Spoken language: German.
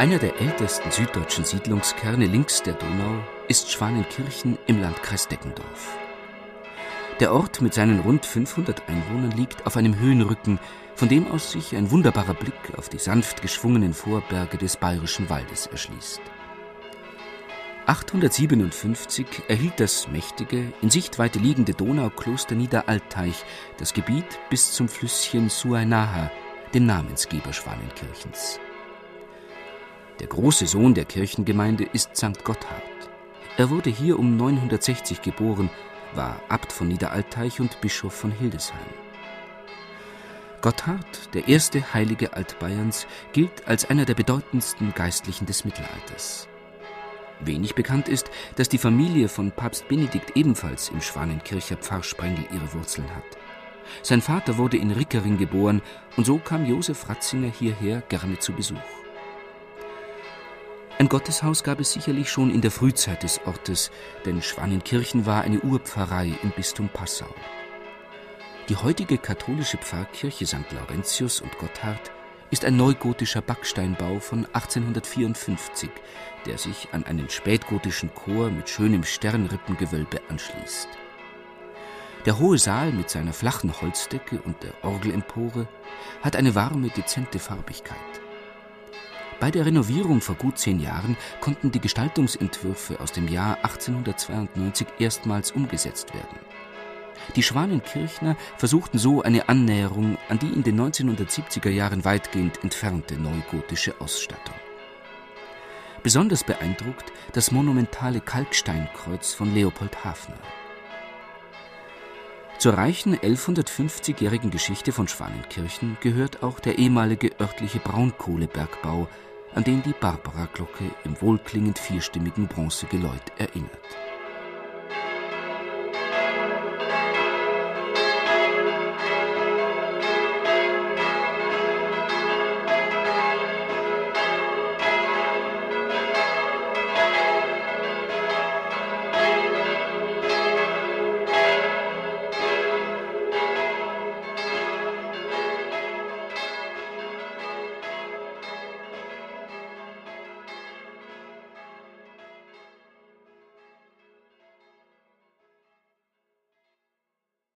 Einer der ältesten süddeutschen Siedlungskerne links der Donau ist Schwanenkirchen im Landkreis Deckendorf. Der Ort mit seinen rund 500 Einwohnern liegt auf einem Höhenrücken, von dem aus sich ein wunderbarer Blick auf die sanft geschwungenen Vorberge des Bayerischen Waldes erschließt. 857 erhielt das mächtige, in Sichtweite liegende Donaukloster Niederalteich das Gebiet bis zum Flüsschen Suainaha, dem Namensgeber Schwanenkirchens. Der große Sohn der Kirchengemeinde ist St. Gotthard. Er wurde hier um 960 geboren, war Abt von Niederalteich und Bischof von Hildesheim. Gotthard, der erste Heilige Altbayerns, gilt als einer der bedeutendsten Geistlichen des Mittelalters. Wenig bekannt ist, dass die Familie von Papst Benedikt ebenfalls im Schwanenkircher Pfarrsprengel ihre Wurzeln hat. Sein Vater wurde in Rickering geboren und so kam Josef Ratzinger hierher gerne zu Besuch. Ein Gotteshaus gab es sicherlich schon in der Frühzeit des Ortes, denn Schwanenkirchen war eine Urpfarrei im Bistum Passau. Die heutige katholische Pfarrkirche St. Laurentius und Gotthard ist ein neugotischer Backsteinbau von 1854, der sich an einen spätgotischen Chor mit schönem Sternrippengewölbe anschließt. Der hohe Saal mit seiner flachen Holzdecke und der Orgelempore hat eine warme, dezente Farbigkeit. Bei der Renovierung vor gut zehn Jahren konnten die Gestaltungsentwürfe aus dem Jahr 1892 erstmals umgesetzt werden. Die Schwanenkirchner versuchten so eine Annäherung an die in den 1970er Jahren weitgehend entfernte neugotische Ausstattung. Besonders beeindruckt das monumentale Kalksteinkreuz von Leopold Hafner. Zur reichen 1150-jährigen Geschichte von Schwanenkirchen gehört auch der ehemalige örtliche Braunkohlebergbau, an den die Barbara-Glocke im wohlklingend vierstimmigen Bronzegeläut erinnert